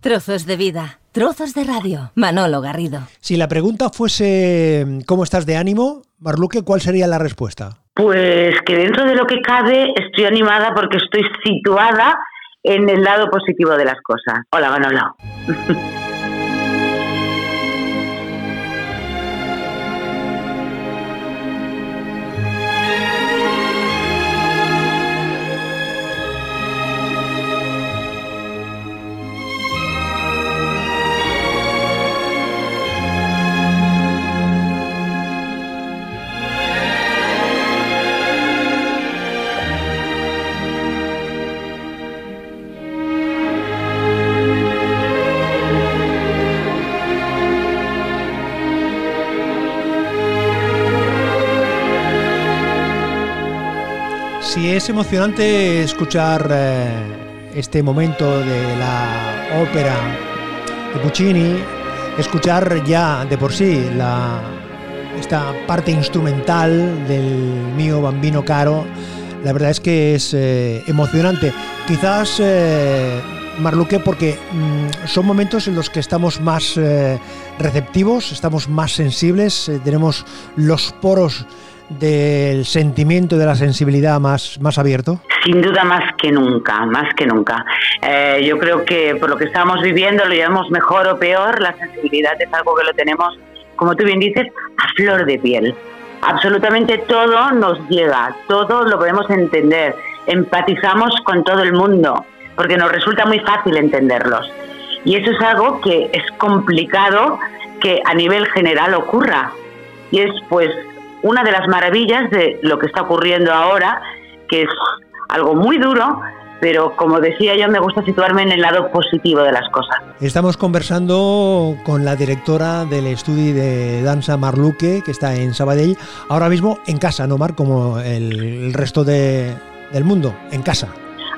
Trozos de vida, trozos de radio. Manolo Garrido. Si la pregunta fuese ¿cómo estás de ánimo? Marluque, ¿cuál sería la respuesta? Pues que dentro de lo que cabe estoy animada porque estoy situada en el lado positivo de las cosas. Hola, Manolo. es emocionante escuchar eh, este momento de la ópera de Puccini, escuchar ya de por sí la, esta parte instrumental del mío bambino caro, la verdad es que es eh, emocionante. Quizás, eh, Marluque, porque mm, son momentos en los que estamos más eh, receptivos, estamos más sensibles, tenemos los poros del sentimiento, de la sensibilidad más, más abierto? Sin duda más que nunca, más que nunca. Eh, yo creo que por lo que estamos viviendo, lo llevamos mejor o peor, la sensibilidad es algo que lo tenemos, como tú bien dices, a flor de piel. Absolutamente todo nos llega, todo lo podemos entender, empatizamos con todo el mundo, porque nos resulta muy fácil entenderlos. Y eso es algo que es complicado que a nivel general ocurra. Y es pues una de las maravillas de lo que está ocurriendo ahora, que es algo muy duro, pero como decía yo, me gusta situarme en el lado positivo de las cosas. Estamos conversando con la directora del estudio de danza Marluque, que está en Sabadell, ahora mismo en casa, ¿no, Mar? Como el resto de, del mundo, en casa.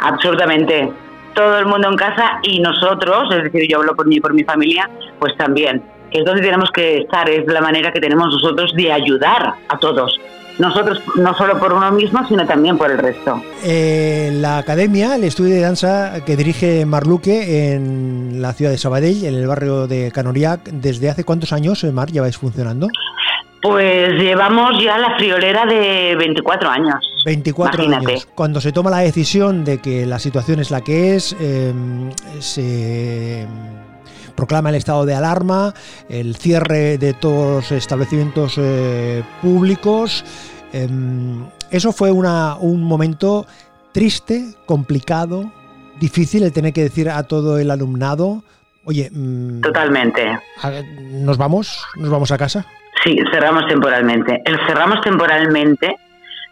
Absolutamente. Todo el mundo en casa y nosotros, es decir, yo hablo por mí y por mi familia, pues también que es donde tenemos que estar, es la manera que tenemos nosotros de ayudar a todos. Nosotros no solo por uno mismo, sino también por el resto. Eh, la academia, el estudio de danza que dirige Marluque en la ciudad de Sabadell, en el barrio de Canoriac, ¿desde hace cuántos años, eh, Mar, lleváis funcionando? Pues llevamos ya la friolera de 24 años. 24 Imagínate. años. Cuando se toma la decisión de que la situación es la que es, eh, se proclama el estado de alarma, el cierre de todos los establecimientos eh, públicos. Eh, eso fue una, un momento triste, complicado, difícil el tener que decir a todo el alumnado, oye, mm, Totalmente. nos vamos, nos vamos a casa. Sí, cerramos temporalmente. El cerramos temporalmente,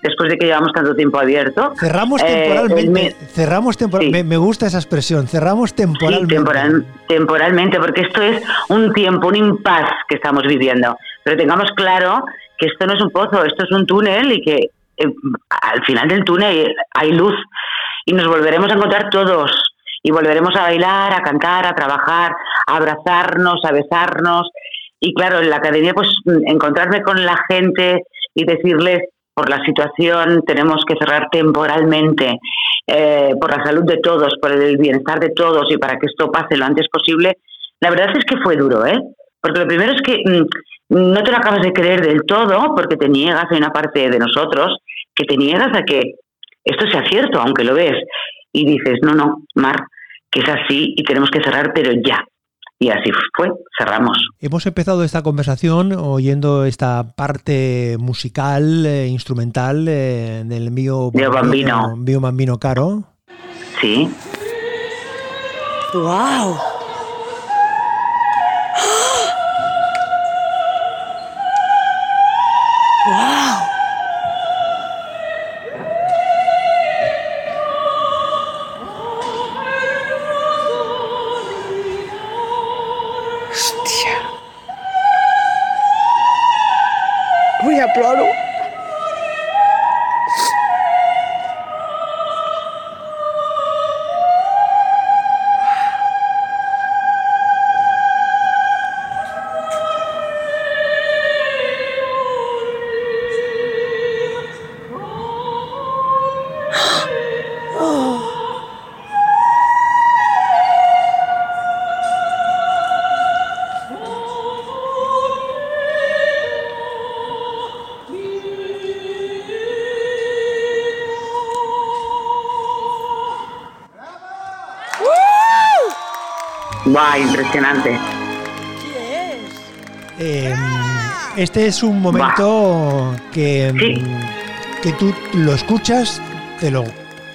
después de que llevamos tanto tiempo abierto. Cerramos Eh, temporalmente, cerramos tempor- Sí. me, me gusta esa expresión, cerramos temporalmente. Sí, temporal- temporalmente, porque esto es un tiempo, un impas que estamos viviendo. Pero tengamos claro que esto no es un pozo, esto es un túnel y que eh, al final del túnel hay luz y nos volveremos a encontrar todos y volveremos a bailar, a cantar, a trabajar, a abrazarnos, a besarnos. Y claro, en la academia, pues encontrarme con la gente y decirles, por la situación tenemos que cerrar temporalmente, eh, por la salud de todos, por el bienestar de todos y para que esto pase lo antes posible, la verdad es que fue duro, ¿eh? Porque lo primero es que mm, no te lo acabas de creer del todo porque te niegas, hay una parte de nosotros que te niegas a que esto sea cierto, aunque lo ves, y dices, no, no, Mar, que es así y tenemos que cerrar, pero ya. Y así fue, cerramos. Hemos empezado esta conversación oyendo esta parte musical, eh, instrumental eh, del mío Mio Bambino. mío bambino caro. Sí. ¡Wow! ¡Guau! Impresionante. Eh, este es un momento que, Sí. que tú lo escuchas, te lo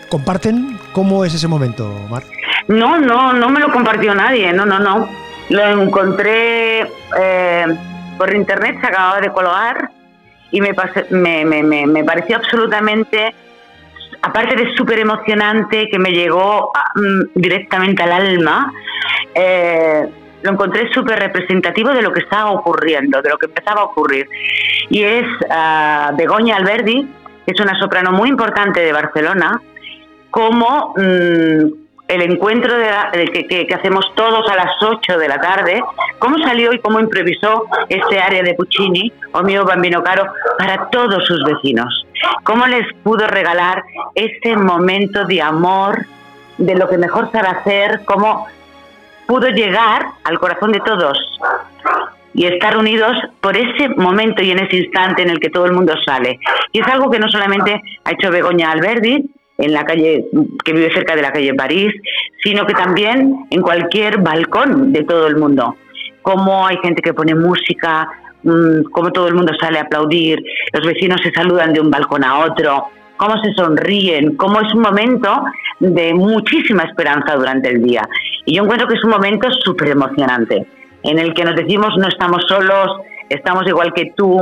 comparten. ¿Cómo es ese momento, Mar? No, no, no me lo compartió nadie, no, no, no. Lo encontré eh, por internet, se acababa de colgar y me, pase- me, me, me, me pareció absolutamente, aparte de súper emocionante, que me llegó ah, mm, directamente al alma, eh, lo encontré súper representativo de lo que estaba ocurriendo, de lo que empezaba a ocurrir. Y es ah, Begoña Alberdi, que es una soprano muy importante de Barcelona, como mm, el encuentro de la- que, que- hacemos todos a las 8 de la tarde, cómo salió y cómo improvisó este área de Puccini, o mio bambino caro, para todos sus vecinos. Cómo les pudo regalar ese momento de amor, de lo que mejor sabe hacer, cómo pudo llegar al corazón de todos y estar unidos por ese momento y en ese instante en el que todo el mundo sale. Y es algo que no solamente ha hecho Begoña Alberdi en la calle que vive cerca de la calle París, sino que también en cualquier balcón de todo el mundo. Como hay gente que pone música, mm, cómo todo el mundo sale a aplaudir, los vecinos se saludan de un balcón a otro, cómo se sonríen, cómo es un momento de muchísima esperanza durante el día. Y yo encuentro que es un momento súper emocionante, en el que nos decimos no estamos solos, estamos igual que tú,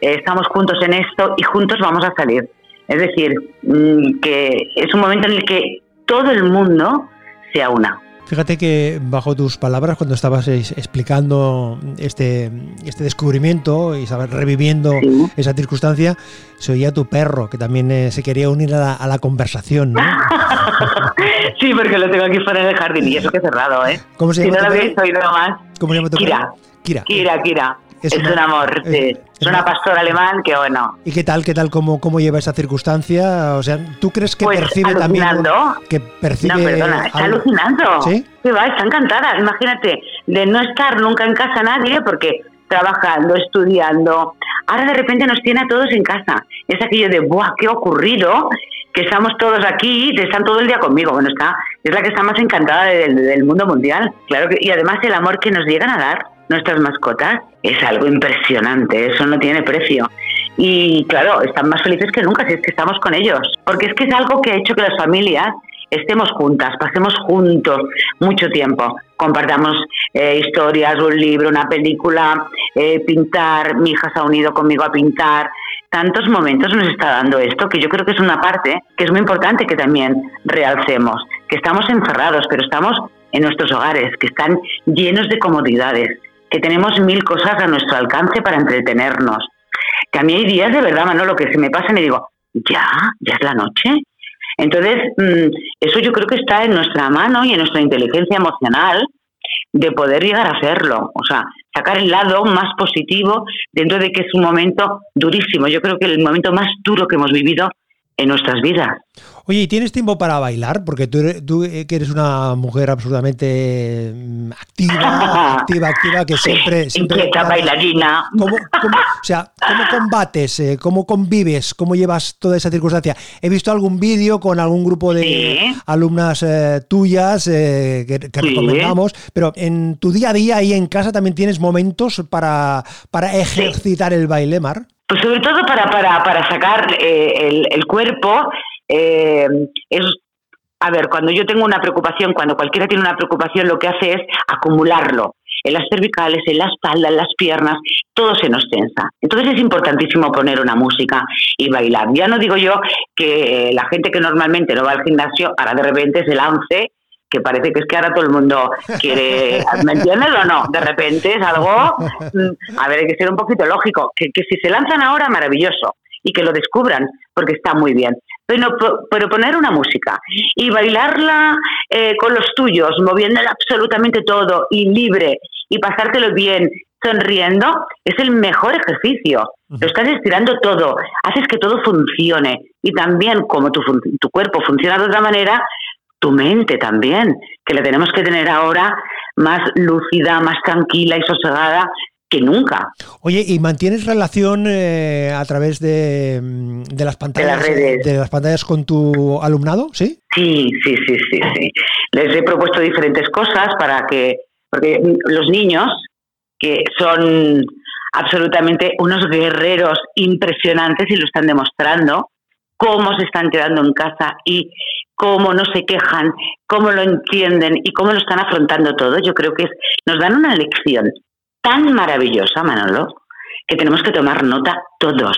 eh, estamos juntos en esto y juntos vamos a salir. Es decir, mm, que es un momento en el que todo el mundo se aúna. Fíjate que bajo tus palabras, cuando estabas es- explicando este, este descubrimiento y estabas reviviendo Sí. esa circunstancia, se oía tu perro, que también eh, se quería unir a la, a la conversación, ¿no? sí, porque lo tengo aquí fuera del jardín y eso que he cerrado, ¿eh? ¿Cómo se Si llama no tu lo habéis oído más. ¿Cómo se llama tu Kira. Kira. Kira, Kira. Es Es, una- un amor, es- sí. es una- pastora alemán que, bueno, ¿Y qué tal, qué tal, cómo, cómo lleva esa circunstancia? O sea, ¿tú crees que Pues percibe también... alucinando. Que percibe No, perdona, está algo? alucinando. ¿Sí? Sí, va, está encantada. Imagínate, de no estar nunca en casa nadie, porque trabajando, estudiando, ahora de repente nos tiene a todos en casa. Es aquello de, ¡buah, qué ocurrido! Que estamos todos aquí, que están todo el día conmigo. Bueno, está, es la que está más encantada del, del mundo mundial. Claro que, y además el amor que nos llegan a dar nuestras mascotas es algo impresionante, eso no tiene precio. Y claro, están más felices que nunca si es que estamos con ellos. Porque es que es algo que ha hecho que las familias estemos juntas, pasemos juntos mucho tiempo, compartamos eh, historias, un libro, una película, eh, pintar, mi hija se ha unido conmigo a pintar. Tantos momentos nos está dando esto que yo creo que es una parte que es muy importante que también realcemos, que estamos encerrados, pero estamos en nuestros hogares, que están llenos de comodidades, que tenemos mil cosas a nuestro alcance para entretenernos. Que a mí hay días de verdad, Manolo, que se me pasan y digo, ya, ya es la noche. Entonces, mm, eso yo creo que está en nuestra mano y en nuestra inteligencia emocional de poder llegar a hacerlo. O sea, sacar el lado más positivo dentro de que es un momento durísimo. Yo creo que el momento más duro que hemos vivido en nuestras vidas. Oye, ¿y tienes tiempo para bailar? Porque tú, eres- tú eh, que eres una mujer absolutamente mm, activa, activa, activa, que siempre... siempre Inquieta, bailarina. ¿Cómo, cómo- o sea, ¿cómo combates? eh, ¿Cómo convives? ¿Cómo llevas toda esa circunstancia? He visto algún vídeo con algún grupo de Sí. alumnas eh, tuyas eh, que, que Sí. recomendamos, pero en tu día a día ahí en casa también tienes momentos para, para ejercitar el baile, Mar. Pues sobre todo para, para, para sacar eh, el, el cuerpo, eh, es, a ver, cuando yo tengo una preocupación, cuando cualquiera tiene una preocupación, lo que hace es acumularlo en las cervicales, en la espalda, en las piernas, todo se nos tensa. Entonces es importantísimo poner una música y bailar. Ya no digo yo que la gente que normalmente no va al gimnasio, ahora de repente se lance que parece que es que ahora todo el mundo quiere, ¿me entiendes o no? De repente es algo, mm, a ver, hay que ser un poquito lógico, que, que si se lanzan ahora, maravilloso, y que lo descubran, porque está muy bien. Pero, pero poner una música y bailarla eh, con los tuyos, moviéndola absolutamente todo y libre y pasártelo bien, sonriendo, es el mejor ejercicio. Lo estás estirando todo, haces que todo funcione y también como tu, tu cuerpo funciona de otra manera, tu mente también, que la tenemos que tener ahora más lúcida, más tranquila y sosegada que nunca. Oye, ¿y mantienes relación eh, a través de, mm, de las pantallas redes. de las pantallas con tu alumnado? ¿Sí? Sí, sí, sí, sí, sí. Les he propuesto diferentes cosas para que porque los niños, que son absolutamente unos guerreros impresionantes y lo están demostrando, cómo se están quedando en casa y cómo no se quejan, cómo lo entienden y cómo lo están afrontando todo, yo creo que nos dan una lección tan maravillosa, Manolo, que tenemos que tomar nota todos.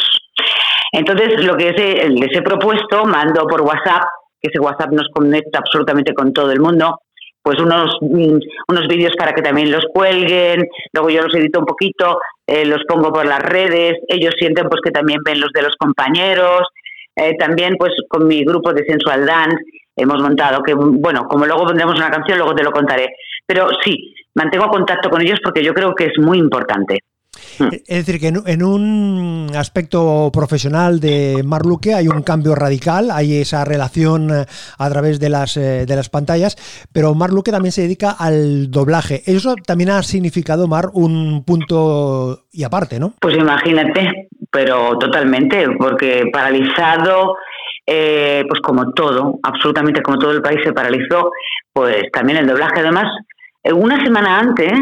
Entonces, lo que les he propuesto, mando por WhatsApp, que ese WhatsApp nos conecta absolutamente con todo el mundo, pues unos, mm, unos vídeos para que también los cuelguen, luego yo los edito un poquito, eh, los pongo por las redes, ellos sienten pues que también ven los de los compañeros, eh, también pues con mi grupo de Sensual Dance hemos montado, que bueno, como luego pondremos una canción, luego te lo contaré. Pero sí, mantengo contacto con ellos porque yo creo que es muy importante. Mm. Es decir, que en, un aspecto profesional de Marluque hay un cambio radical, hay esa relación eh, a través de las, eh, de las pantallas, pero Marluque también se dedica al doblaje. Eso también ha significado, Mar, un punto y aparte, ¿no? Pues imagínate, pero totalmente, porque paralizado, eh, pues como todo, absolutamente como todo el país se paralizó, pues también el doblaje. Además, una semana antes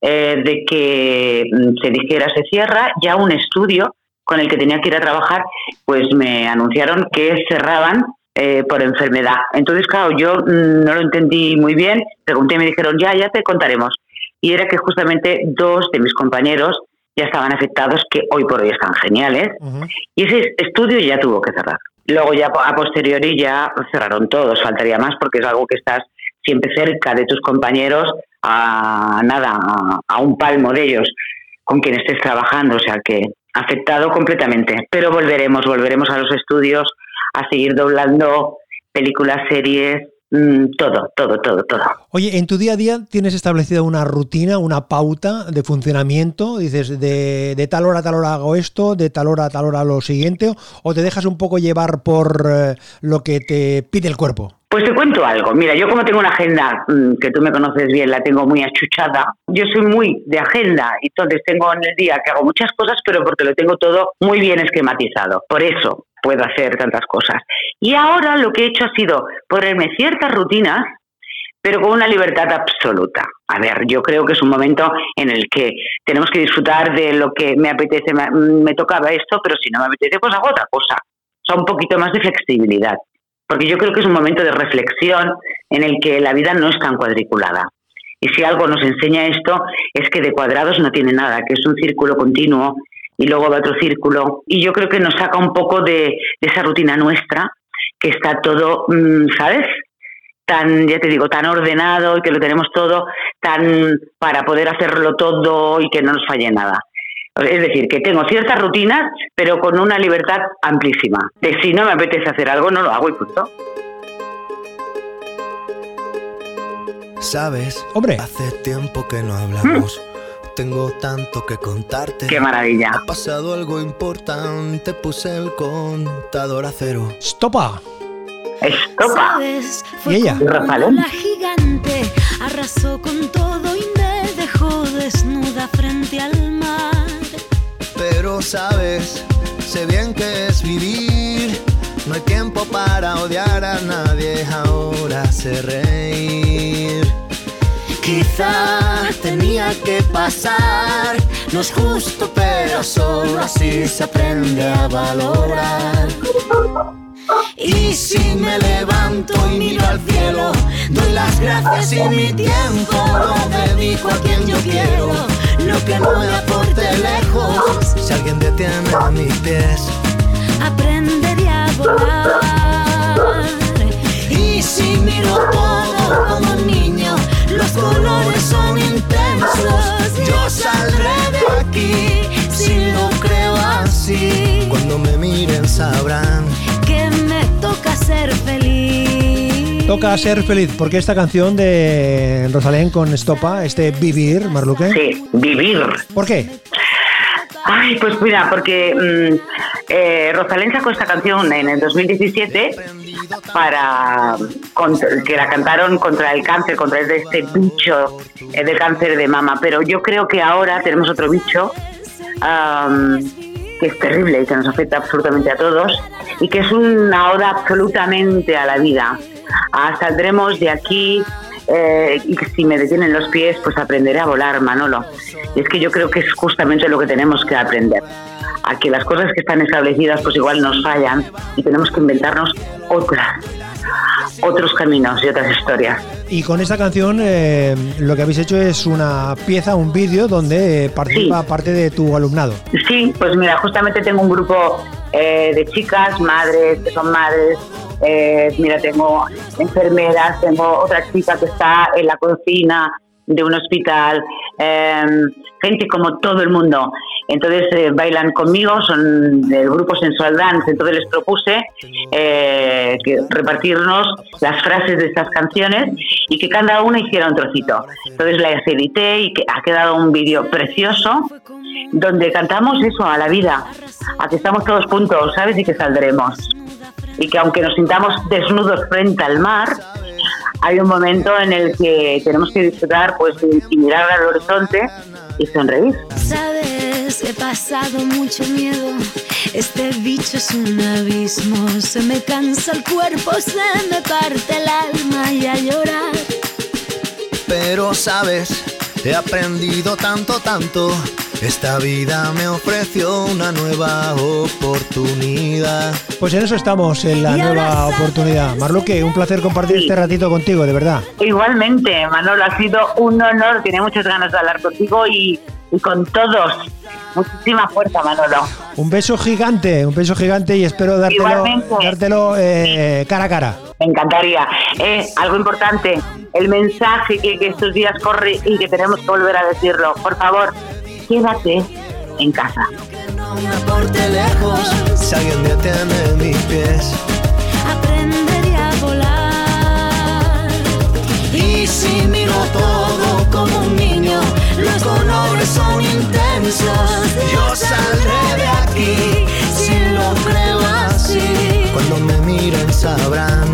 eh, de que mm, se dijera se cierra, ya un estudio con el que tenía que ir a trabajar, pues me anunciaron que cerraban eh, por enfermedad. Entonces, claro, yo mm, no lo entendí muy bien, pregunté y me dijeron, ya, ya te contaremos. Y era que justamente dos de mis compañeros ya estaban afectados, que hoy por hoy están geniales, y ese estudio ya tuvo que cerrar. Luego ya a posteriori ya cerraron todos, faltaría más porque es algo que estás siempre cerca de tus compañeros, a nada, a, un palmo de ellos con quien estés trabajando, o sea que afectado completamente. Pero volveremos, volveremos a los estudios a seguir doblando películas, series, mm, todo, todo, todo, todo. Oye, en tu día a día tienes establecida una rutina, una pauta de funcionamiento, dices de, de, tal hora a tal hora hago esto, de tal hora a tal hora lo siguiente, o te dejas un poco llevar por eh, lo que te pide el cuerpo. Pues te cuento algo. Mira, yo como tengo una agenda mm, que tú me conoces bien, la tengo muy achuchada. Yo soy muy de agenda, entonces tengo en el día que hago muchas cosas, pero porque lo tengo todo muy bien esquematizado. Por eso puedo hacer tantas cosas. Y ahora lo que he hecho ha sido ponerme ciertas rutinas, pero con una libertad absoluta. A ver, yo creo que es un momento en el que tenemos que disfrutar de lo que me apetece. Me, tocaba esto, pero si no me apetece, pues hago otra cosa. O sea, un poquito más de flexibilidad porque yo creo que es un momento de reflexión en el que la vida no es tan cuadriculada. Y si algo nos enseña esto es que de cuadrados no tiene nada, que es un círculo continuo y luego va otro círculo. Y yo creo que nos saca un poco de, esa rutina nuestra, que está todo, mm, ¿sabes? Tan, ya te digo, tan ordenado y que lo tenemos todo tan para poder hacerlo todo y que no nos falle nada. Es decir, que tengo ciertas rutinas, pero con una libertad amplísima. De si no me apetece hacer algo, no lo hago y punto. Sabes, hombre, hace tiempo que no hablamos. Tengo tanto que contarte. Qué maravilla. Ha pasado algo importante, puse el contador a cero. ¡Stopa! ¡Estopa! ¿Y ella? La gigante arrasó con todo y me dejó desnuda frente al mar pero sabes, sé bien que es vivir. No hay tiempo para odiar a nadie, ahora sé reír. Quizá tenía que pasar, no es justo, pero solo así se aprende a valorar. Y si me levanto y miro al cielo, doy las gracias y mi tiempo lo dedico a quien yo quiero. Lo que no me aporte lejos, si alguien detiene a mis pies, aprenderé a volar. Y si miro todo como un niño, los colores son intensos. Yo saldré de aquí si lo creo así. Cuando me miren sabrán toca ser feliz. Toca ser feliz, porque esta canción de Rosalén con Estopa, este Vivir, Marluque. Sí, Vivir. ¿Por qué? Ay, pues mira, porque mm, eh, Rosalén sacó esta canción en el 2017 para que la cantaron contra el cáncer, contra este bicho eh, del cáncer de mama. Pero yo creo que ahora tenemos otro bicho que es terrible y que nos afecta absolutamente a todos y que es una oda absolutamente a la vida. Ah, saldremos de aquí eh, y si me detienen los pies, pues aprenderé a volar, Manolo. Y es que yo creo que es justamente lo que tenemos que aprender. A que las cosas que están establecidas, pues igual nos fallan y tenemos que inventarnos otras, otros caminos y otras historias. Y con esta canción eh, lo que habéis hecho es una pieza, un vídeo donde participa Sí. parte de tu alumnado. Sí, pues mira, justamente tengo un grupo eh, de chicas, madres, que son madres. Eh, mira, tengo enfermeras, tengo otra chica que está en la cocina de un hospital, eh, gente como todo el mundo. Entonces eh, bailan conmigo, son del grupo Sensual Dance. Entonces les propuse eh, que repartirnos las frases de estas canciones y que cada una hiciera un trocito. Entonces las edité y que ha quedado un vídeo precioso donde cantamos eso, a la vida, a que estamos todos juntos, ¿sabes? Y que saldremos. Y que aunque nos sintamos desnudos frente al mar, hay un momento en el que tenemos que disfrutar pues y- y mirar al horizonte y sonreír. Sabes, he pasado mucho miedo. Este bicho es un abismo. Se me cansa el cuerpo, se me parte el alma y a llorar. Pero sabes, he aprendido tanto, tanto. Esta vida me ofreció una nueva oportunidad. Pues en eso estamos, en la nueva oportunidad. Marluque, un placer compartir Sí. este ratito contigo, de verdad. Igualmente, Manolo, ha sido un honor. Tenía muchas ganas de hablar contigo y, y con todos. Muchísima fuerza, Manolo. Un beso gigante, un beso gigante y espero dártelo, Igualmente. dártelo eh, cara a cara. Me encantaría. Eh, algo importante, el mensaje que, que estos días corre y que tenemos que volver a decirlo. Por favor, quédate en casa. No me aporte lejos si alguien detiene mis pies. Aprenderé a volar. Y si miro todo como un niño, los colores son intensos. Yo saldré de aquí si lo creo así. Cuando me miren sabrán